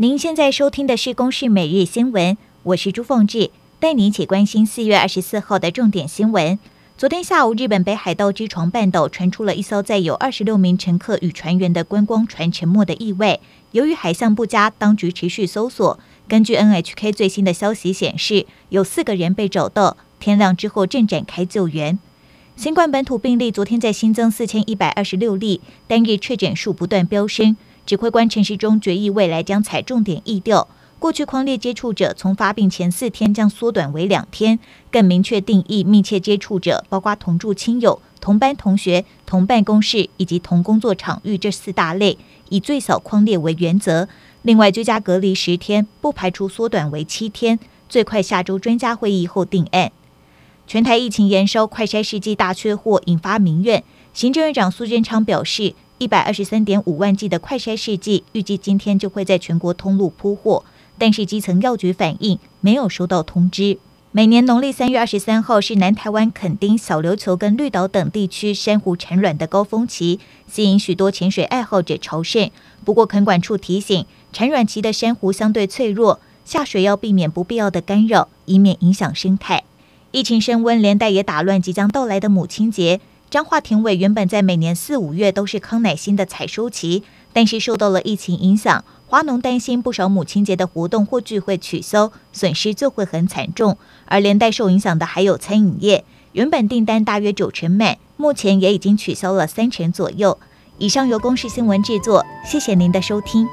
您现在收听的是《公视每日新闻》，我是朱凤志，带您一起关心四月二十四号的重点新闻。昨天下午，日本北海道知床半岛传出了一艘载有二十六名乘客与船员的观光船沉没的意外。由于海象不佳，当局持续搜索。根据 NHK 最新的消息显示，有四个人被找到，天亮之后正展开救援。新冠本土病例昨天再新增四千一百二十六例，单日确诊数不断飙升。指挥官陈时中决议，未来将采重点疫调，过去框列接触者从发病前四天将缩短为两天，更明确定义密切接触者，包括同住亲友、同班同学、同办公室以及同工作场域这四大类，以最小框列为原则。另外，居家隔离十天，不排除缩短为七天，最快下周专家会议后定案。全台疫情延烧，快筛试剂大缺货，引发民怨。行政院长苏贞昌表示。一百二十三点五万剂的快筛试剂，预计今天就会在全国通路铺货，但是基层药局反映没有收到通知。每年农历三月二十三号是南台湾垦丁、小琉球跟绿岛等地区珊瑚产卵的高峰期，吸引许多潜水爱好者朝圣。不过垦管处提醒，产卵期的珊瑚相对脆弱，下水要避免不必要的干扰，以免影响生态。疫情升温，连带也打乱即将到来的母亲节。彰化庭尾原本在每年四五月都是康乃馨的采收期，但是受到了疫情影响，花农担心不少母亲节的活动或聚会取消，损失就会很惨重。而连带受影响的还有餐饮业，原本订单大约九成满，目前也已经取消了三成左右。以上由公视新闻制作，谢谢您的收听。